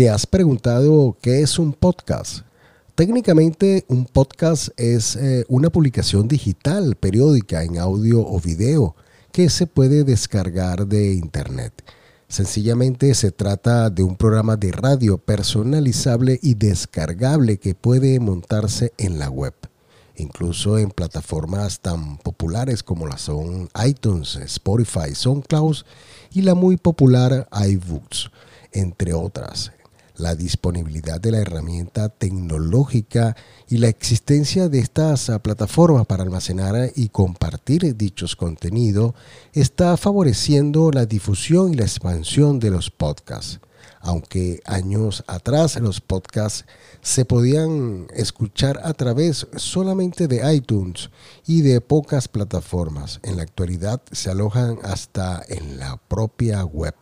¿Te has preguntado qué es un podcast? Técnicamente un podcast es eh, una publicación digital periódica en audio o video que se puede descargar de internet. Sencillamente se trata de un programa de radio personalizable y descargable que puede montarse en la web, incluso en plataformas tan populares como las son iTunes, Spotify, SoundCloud y la muy popular iBooks, entre otras la disponibilidad de la herramienta tecnológica y la existencia de estas ah, plataformas para almacenar y compartir dichos contenidos está favoreciendo la difusión y la expansión de los podcasts. Aunque años atrás los podcasts se podían escuchar a través solamente de iTunes y de pocas plataformas, en la actualidad se alojan hasta en la propia web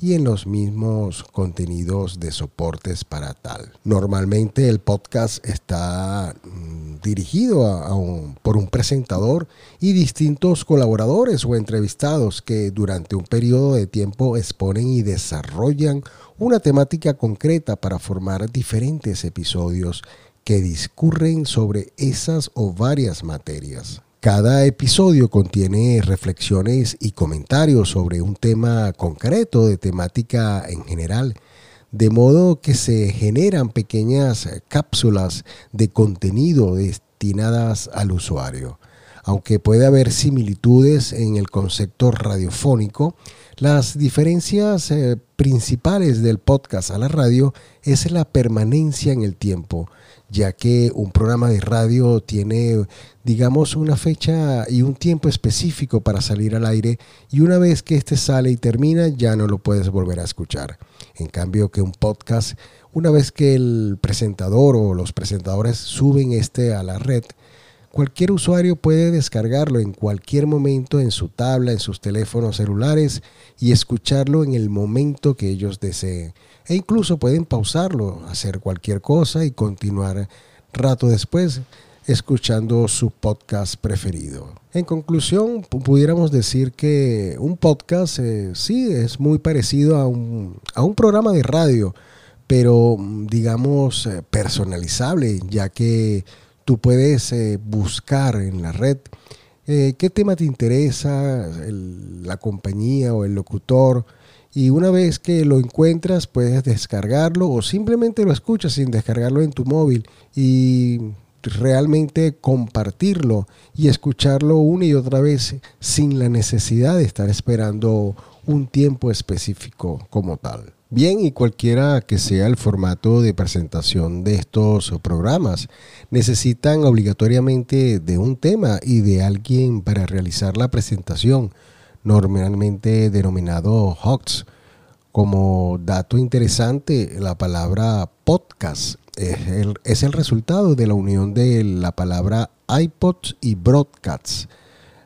y en los mismos contenidos de soportes para tal. Normalmente el podcast está mm, dirigido por un presentador y distintos colaboradores o entrevistados que durante un periodo de tiempo exponen y desarrollan una temática concreta para formar diferentes episodios que discurren sobre esas o varias materias. Cada episodio contiene reflexiones y comentarios sobre un tema concreto de temática en general, de modo que se generan pequeñas cápsulas de contenido destinadas al usuario. Aunque puede haber similitudes en el concepto radiofónico, las diferencias eh, principales del podcast a la radio es la permanencia en el tiempo, ya que un programa de radio tiene, digamos, una fecha y un tiempo específico para salir al aire y una vez que éste sale y termina ya no lo puedes volver a escuchar. En cambio que un podcast, una vez que el presentador o los presentadores suben este a la red, Cualquier usuario puede descargarlo en cualquier momento en su tabla, en sus teléfonos celulares y escucharlo en el momento que ellos deseen. E incluso pueden pausarlo, hacer cualquier cosa y continuar rato después escuchando su podcast preferido. En conclusión, pudiéramos decir que un podcast eh, sí es muy parecido a un, a un programa de radio, pero digamos eh, personalizable, ya que Tú puedes eh, buscar en la red eh, qué tema te interesa, la compañía o el locutor. Y una vez que lo encuentras, puedes descargarlo o simplemente lo escuchas sin descargarlo en tu móvil y realmente compartirlo y escucharlo una y otra vez sin la necesidad de estar esperando un tiempo específico como tal. Bien, y cualquiera que sea el formato de presentación de estos programas, necesitan obligatoriamente de un tema y de alguien para realizar la presentación, normalmente denominado HOTS. Como dato interesante, la palabra podcast es el, es el resultado de la unión de la palabra iPods y broadcasts.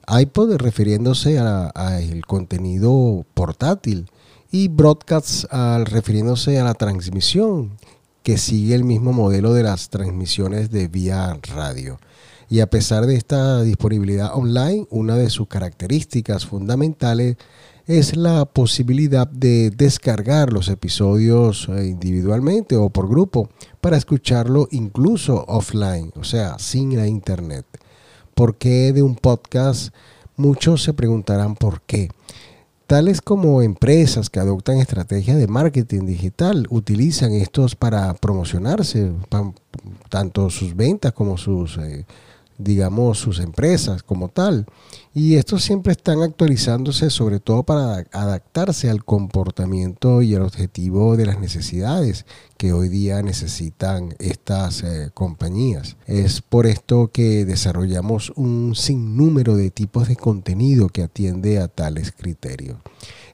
iPod refiriéndose al contenido portátil y broadcast al refiriéndose a la transmisión, que sigue el mismo modelo de las transmisiones de vía radio. Y a pesar de esta disponibilidad online, una de sus características fundamentales es la posibilidad de descargar los episodios eh, individualmente o por grupo para escucharlo incluso offline, o sea, sin la internet. ¿Por qué de un podcast? Muchos se preguntarán por qué tales como empresas que adoptan estrategias de marketing digital utilizan estos para promocionarse, tanto sus ventas como sus eh, digamos, sus empresas como tal. Y estos siempre están actualizándose sobre todo para adaptarse al comportamiento y al objetivo de las necesidades que hoy día necesitan estas eh, compañías. Es por esto que desarrollamos un sinnúmero de tipos de contenido que atiende a tales criterios.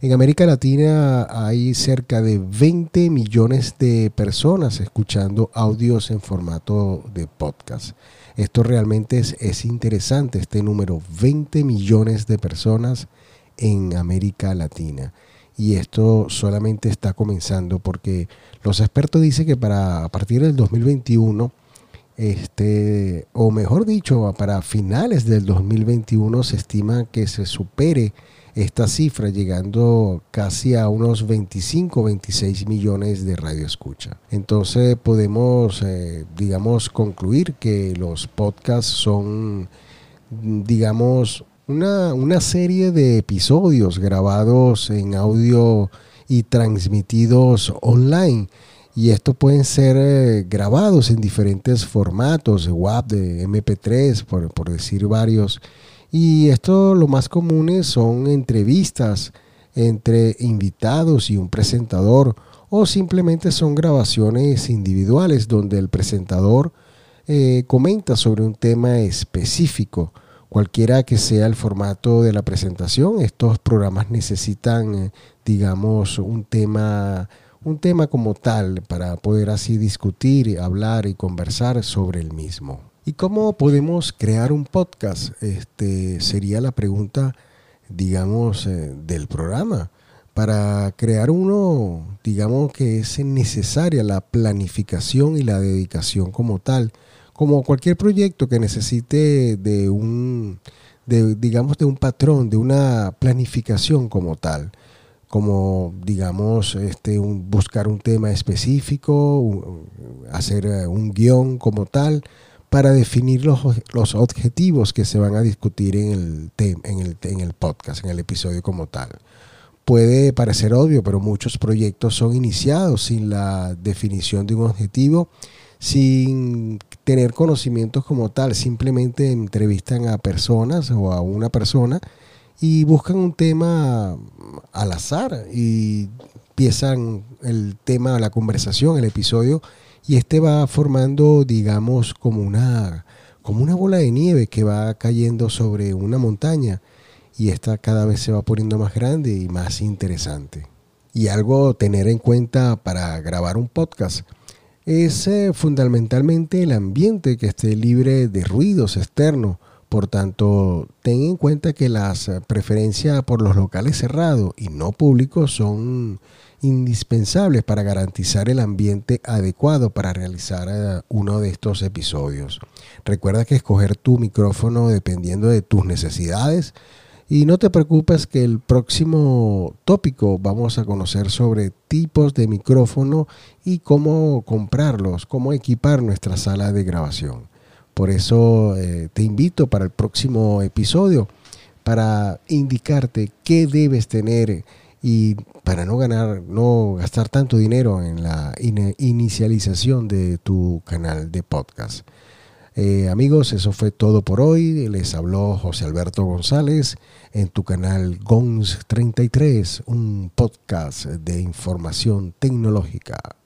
En América Latina hay cerca de 20 millones de personas escuchando audios en formato de podcast. Esto realmente es, interesante, este número, 20 millones de personas en América Latina. Y esto solamente está comenzando porque los expertos dicen que para a partir del 2021, este, o mejor dicho, para finales del 2021 se estima que se supere esta cifra llegando casi a unos 25 26 millones de radioescucha. Entonces podemos, eh, digamos, concluir que los podcasts son, digamos, una, una serie de episodios grabados en audio y transmitidos online. Y estos pueden ser eh, grabados en diferentes formatos, de WAP, de MP3, por, por decir varios y esto lo más comunes son entrevistas entre invitados y un presentador o simplemente son grabaciones individuales donde el presentador eh, comenta sobre un tema específico. Cualquiera que sea el formato de la presentación, estos programas necesitan, eh, digamos, un tema, un tema como tal para poder así discutir, hablar y conversar sobre el mismo. ¿Y cómo podemos crear un podcast? Este, sería la pregunta, digamos, eh, del programa. Para crear uno, digamos que es necesaria la planificación y la dedicación como tal. Como cualquier proyecto que necesite de un, digamos, de un patrón, de una planificación como tal como digamos este buscar un tema específico hacer eh, un guion como tal para definir los, los, objetivos que se van a discutir en el, en, el, en el podcast, en el episodio como tal. Puede parecer obvio, pero muchos proyectos son iniciados sin la definición de un objetivo, sin tener conocimientos como tal. Simplemente entrevistan a personas o a una persona y buscan un tema al azar y empiezan el tema, la conversación, el episodio y este va formando, digamos, como una, como una bola de nieve que va cayendo sobre una montaña y esta cada vez se va poniendo más grande y más interesante. Y algo a tener en cuenta para grabar un podcast es eh, fundamentalmente el ambiente que esté libre de ruidos externos. Por tanto, ten en cuenta que las preferencias por los locales cerrados y no públicos son indispensables para garantizar el ambiente adecuado para realizar eh, uno de estos episodios. Recuerda que escoger tu micrófono dependiendo de tus necesidades y no te preocupes que el próximo tópico vamos a conocer sobre tipos de micrófono y cómo comprarlos, cómo equipar nuestra sala de grabación. Por eso eh, te invito para el próximo episodio para indicarte qué debes tener y para no ganar, no gastar tanto dinero en la inicialización de tu canal de podcast. Eh, amigos, eso fue todo por hoy. Les habló José Alberto González en tu canal GONS 33, un podcast de información tecnológica.